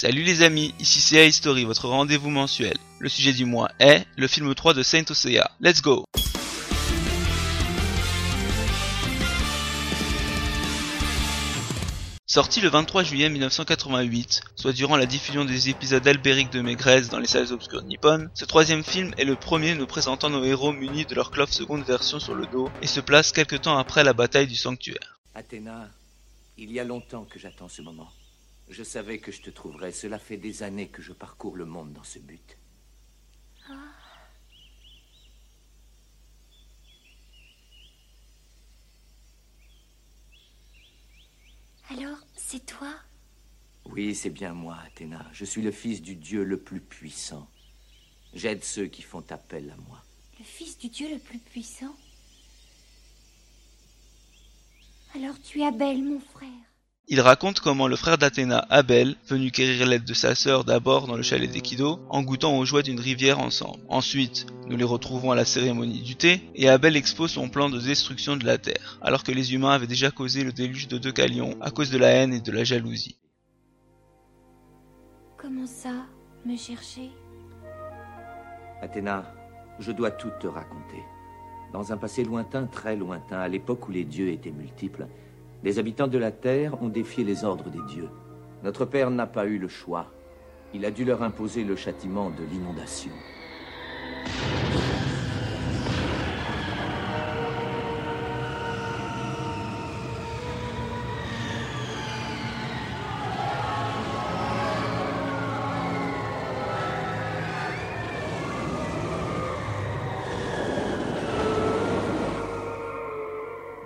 Salut les amis, ici CA History, votre rendez-vous mensuel. Le sujet du mois est le film 3 de Saint Osea. Let's go Sorti le 23 juillet 1988, soit durant la diffusion des épisodes albériques de Maigresse dans les salles obscures nippones, ce troisième film est le premier nous présentant nos héros munis de leur clove seconde version sur le dos et se place quelque temps après la bataille du sanctuaire. Athéna, il y a longtemps que j'attends ce moment. Je savais que je te trouverais. Cela fait des années que je parcours le monde dans ce but. Alors, c'est toi? Oui, c'est bien moi, Athéna. Je suis le fils du Dieu le plus puissant. J'aide ceux qui font appel à moi. Le fils du Dieu le plus puissant? Alors tu es Abel, mon frère. Il raconte comment le frère d'Athéna, Abel, venu quérir l'aide de sa sœur d'abord dans le chalet d'Ekido, en goûtant aux joies d'une rivière ensemble. Ensuite, nous les retrouvons à la cérémonie du thé, et Abel expose son plan de destruction de la terre, alors que les humains avaient déjà causé le déluge de Deucalion à cause de la haine et de la jalousie. Comment ça, me chercher? Athéna, je dois tout te raconter. Dans un passé lointain, très lointain, à l'époque où les dieux étaient multiples, les habitants de la terre ont défié les ordres des dieux. Notre père n'a pas eu le choix. Il a dû leur imposer le châtiment de l'inondation.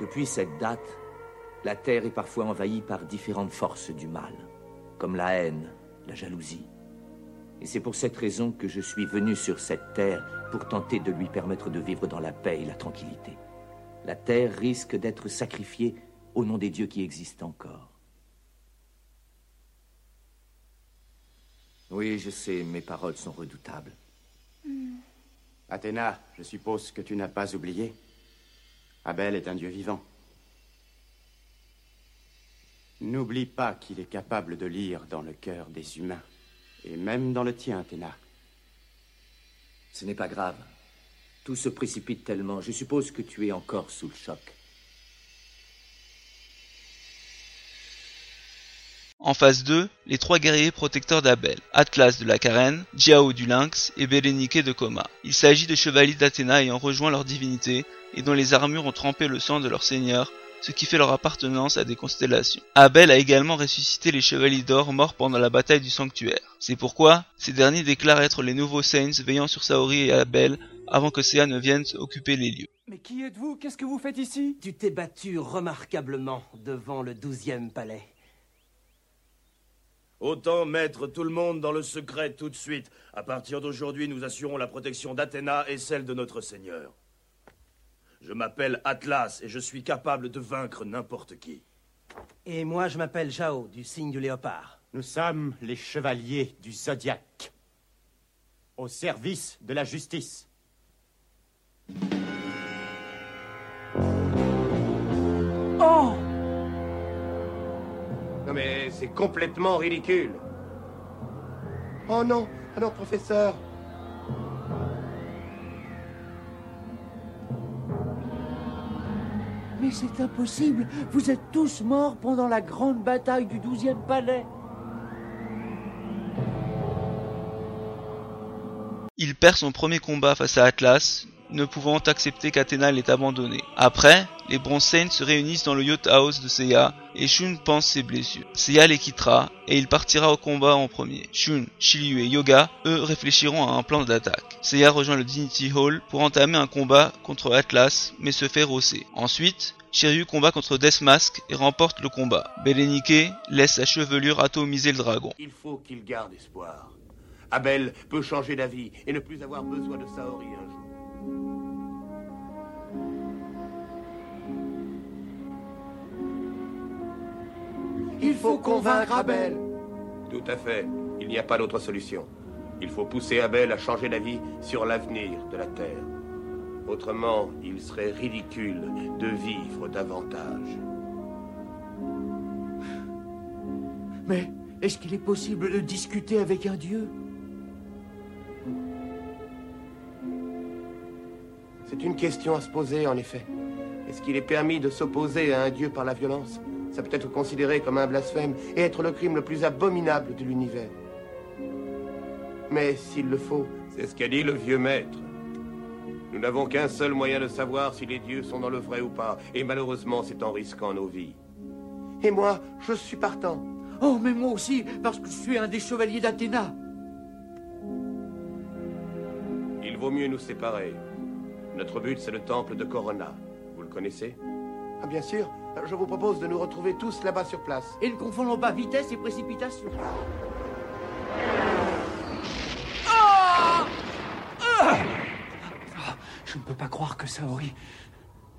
Depuis cette date, la Terre est parfois envahie par différentes forces du mal, comme la haine, la jalousie. Et c'est pour cette raison que je suis venu sur cette Terre pour tenter de lui permettre de vivre dans la paix et la tranquillité. La Terre risque d'être sacrifiée au nom des dieux qui existent encore. Oui, je sais, mes paroles sont redoutables. Athéna, je suppose que tu n'as pas oublié. Abel est un dieu vivant. N'oublie pas qu'il est capable de lire dans le cœur des humains, et même dans le tien, Athéna. Ce n'est pas grave. Tout se précipite tellement. Je suppose que tu es encore sous le choc. En phase 2, les trois guerriers protecteurs d'Abel, Atlas de la Carène, Jiao du Lynx et Bérénique de Coma. Il s'agit de chevaliers d'Athéna ayant rejoint leur divinité et dont les armures ont trempé le sang de leur seigneur, ce qui fait leur appartenance à des constellations. Abel a également ressuscité les chevaliers d'or morts pendant la bataille du sanctuaire. C'est pourquoi ces derniers déclarent être les nouveaux Saints veillant sur Saori et Abel avant que Séa ne vienne occuper les lieux. Mais qui êtes-vous? Qu'est-ce que vous faites ici? Tu t'es battu remarquablement devant le douzième palais. Autant mettre tout le monde dans le secret tout de suite. À partir d'aujourd'hui, nous assurons la protection d'Athéna et celle de notre Seigneur. Je m'appelle Atlas et je suis capable de vaincre n'importe qui. Et moi, je m'appelle Jao, du signe du léopard. Nous sommes les chevaliers du zodiaque, au service de la justice. Oh Non mais c'est complètement ridicule. Oh non, ah non, professeur. C'est impossible. Vous êtes tous morts pendant la grande bataille du douzième palais. Il perd son premier combat face à Atlas, ne pouvant accepter qu'Athéna l'ait abandonné. Après, les Bronze Saints se réunissent dans le Yacht House de Seiya et Shun pense ses blessures. Seiya les quittera et il partira au combat en premier. Shun, Shiryu et Yoga, eux, réfléchiront à un plan d'attaque. Seiya rejoint le Dignity Hall pour entamer un combat contre Atlas mais se fait rosser. Ensuite, Shiryu combat contre Deathmask et remporte le combat. Belenike laisse sa chevelure atomiser le dragon. Il faut qu'il garde espoir. Abel peut changer d'avis et ne plus avoir besoin de Saori un jour. Il faut convaincre Abel. Tout à fait. Il n'y a pas d'autre solution. Il faut pousser Abel à changer d'avis sur l'avenir de la Terre. Autrement, il serait ridicule de vivre davantage. Mais Est-ce qu'il est possible de discuter avec un dieu? C'est une question à se poser, en effet. Est-ce qu'il est permis de s'opposer à un dieu par la violence? Ça peut être considéré comme un blasphème et être le crime le plus abominable de l'univers. Mais s'il le faut, c'est ce qu'a dit le vieux maître. Nous n'avons qu'un seul moyen de savoir si les dieux sont dans le vrai ou pas, et malheureusement c'est en risquant nos vies. Et moi, je suis partant. Oh, mais moi aussi, parce que je suis un des chevaliers d'Athéna. Il vaut mieux nous séparer. Notre but, c'est le temple de Corona. Vous le connaissez Ah, bien sûr. Je vous propose de nous retrouver tous là-bas sur place. Et ne confondons pas vitesse et précipitation. Je ne peux pas croire que Saori...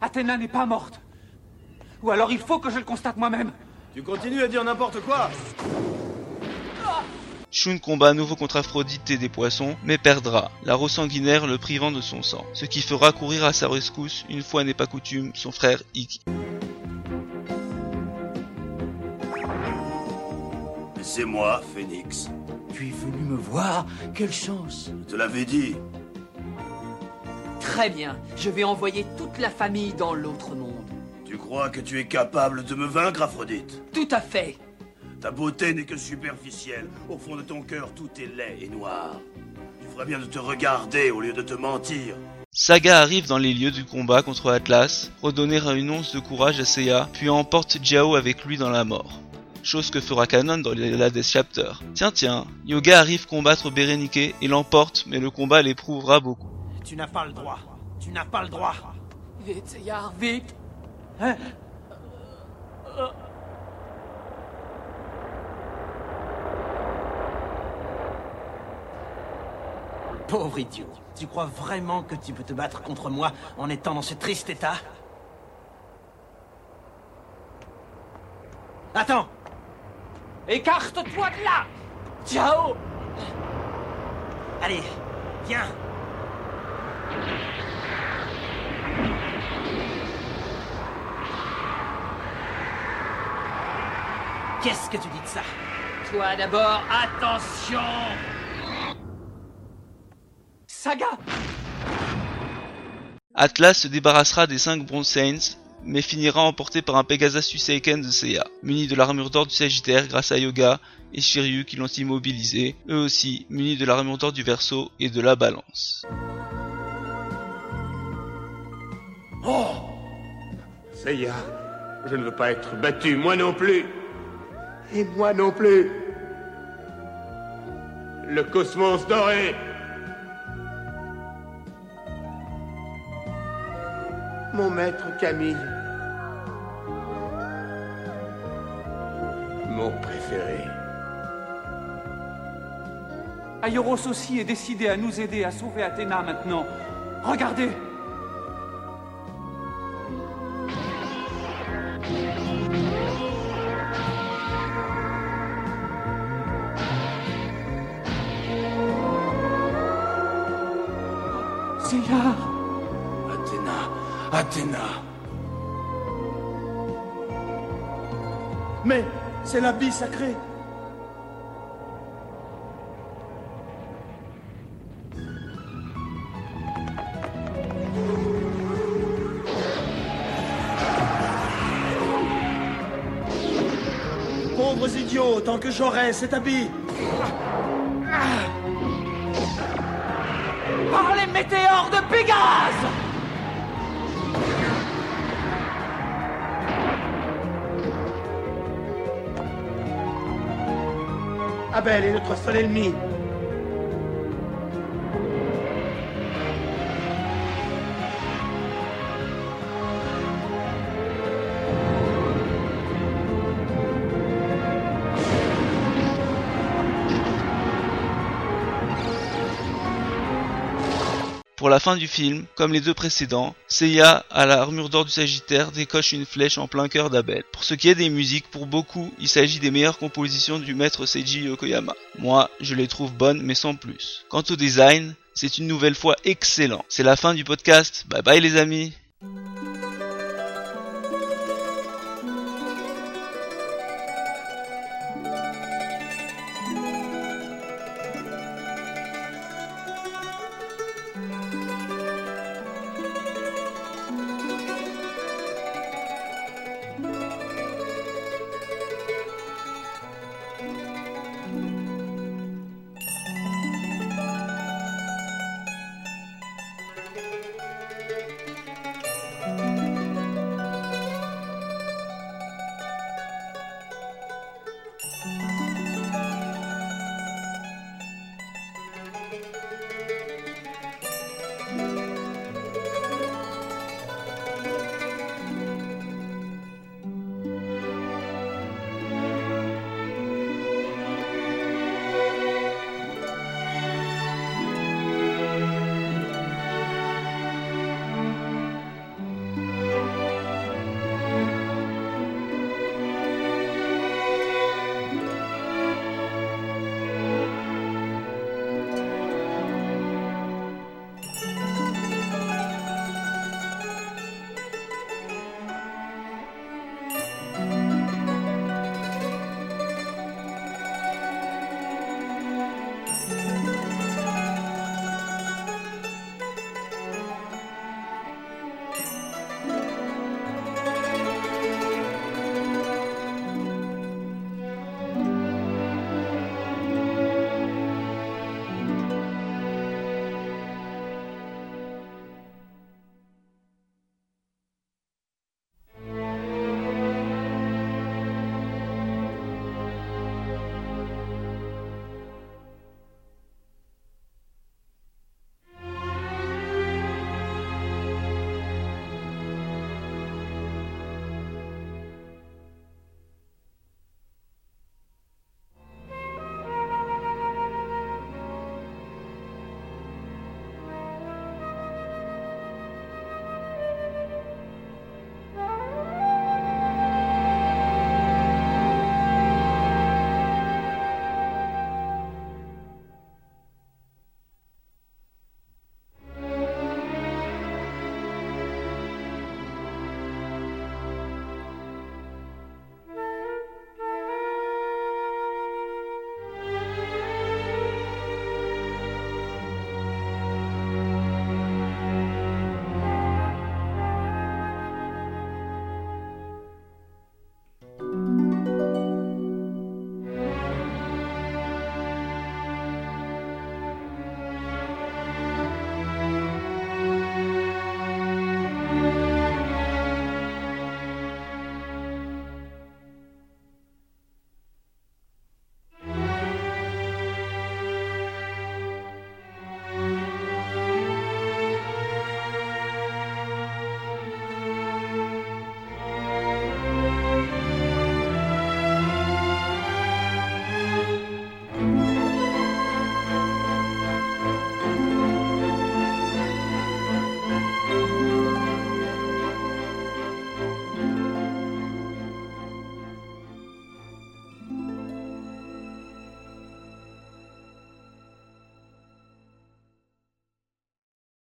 Athéna n'est pas morte. Ou alors il faut que je le constate moi-même. Tu continues à dire n'importe quoi Shun combat à nouveau contre Aphrodite et des poissons, mais perdra, la sanguinaire le privant de son sang, ce qui fera courir à sa rescousse, une fois n'est pas coutume, son frère Ikki. C'est moi, Phoenix. Tu es venu me voir? Quelle chance Je te l'avais dit. Très bien, je vais envoyer toute la famille dans l'autre monde. Tu crois que tu es capable de me vaincre, Aphrodite? Tout à fait. Ta beauté n'est que superficielle. Au fond de ton cœur, tout est laid et noir. Tu ferais bien de te regarder au lieu de te mentir. Saga arrive dans les lieux du combat contre Atlas, redonner une once de courage à Seiya, puis emporte Jiao avec lui dans la mort. Chose que fera Kanon dans les Hades Chapter. Tiens tiens, Yoga arrive combattre Berenike et l'emporte, mais le combat l'éprouvera beaucoup. Tu n'as pas le droit. Tu n'as pas le droit. Vite, Seiya, vite. Hein? Pauvre idiot. Tu crois vraiment que tu peux te battre contre moi en étant dans ce triste état? Attends! Écarte-toi de là! Ciao! Allez, viens! Qu'est-ce que tu dis de ça? Toi d'abord, attention Saga Atlas se débarrassera des 5 Bronze Saints, mais finira emporté par un Pegasus Seiken de Seiya, muni de l'armure d'or du Sagittaire grâce à Yoga et Shiryu qui l'ont immobilisé, eux aussi munis de l'armure d'or du Verseau et de la Balance. Oh Seiya, je ne veux pas être battu, moi non plus. Et moi non plus. Le cosmos doré. Mon maître Camille. Mon préféré. Aioros aussi est décidé à nous aider à sauver Athéna maintenant. Regardez Athéna. Mais c'est la bille sacrée. Pauvres idiots, tant que j'aurai cet habit. Par les météores de Pégase Abel est notre seul ennemi. Pour la fin du film, comme les deux précédents, Seiya, à la armure d'or du Sagittaire, décoche une flèche en plein cœur d'Abel. Pour ce qui est des musiques, pour beaucoup, il s'agit des meilleures compositions du maître Seiji Yokoyama. Moi, je les trouve bonnes, mais sans plus. Quant au design, c'est une nouvelle fois excellent. C'est la fin du podcast. Bye bye les amis